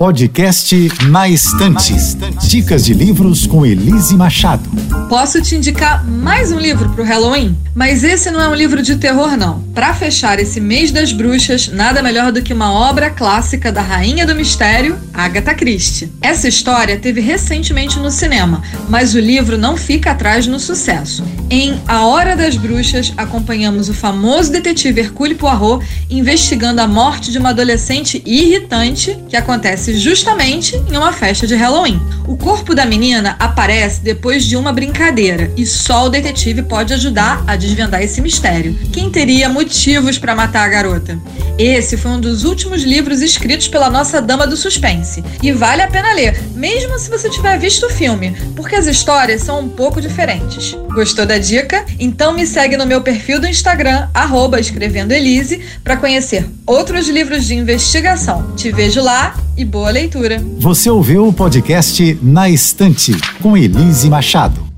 Podcast Na Estante. Dicas de livros com Elise Machado. Posso te indicar mais um livro para o Halloween? Mas esse não é um livro de terror, não. Para fechar esse mês das bruxas, nada melhor do que uma obra clássica da Rainha do Mistério, Agatha Christie. Essa história teve recentemente no cinema, mas o livro não fica atrás no sucesso. Em A Hora das Bruxas, acompanhamos o famoso detetive Hercule Poirot investigando a morte de uma adolescente irritante que acontece justamente em uma festa de Halloween. O corpo da menina aparece depois de uma brincadeira e só o detetive pode ajudar a desvendar esse mistério. Quem teria motivos para matar a garota? Esse foi um dos últimos livros escritos pela nossa dama do suspense e vale a pena ler, mesmo se você tiver visto o filme, porque as histórias são um pouco diferentes. Gostou da dica? Então me segue no meu perfil do Instagram, escrevendoelise, para conhecer outros livros de investigação. Te vejo lá e boa leitura. Você ouviu o podcast Na Estante com Elise Machado.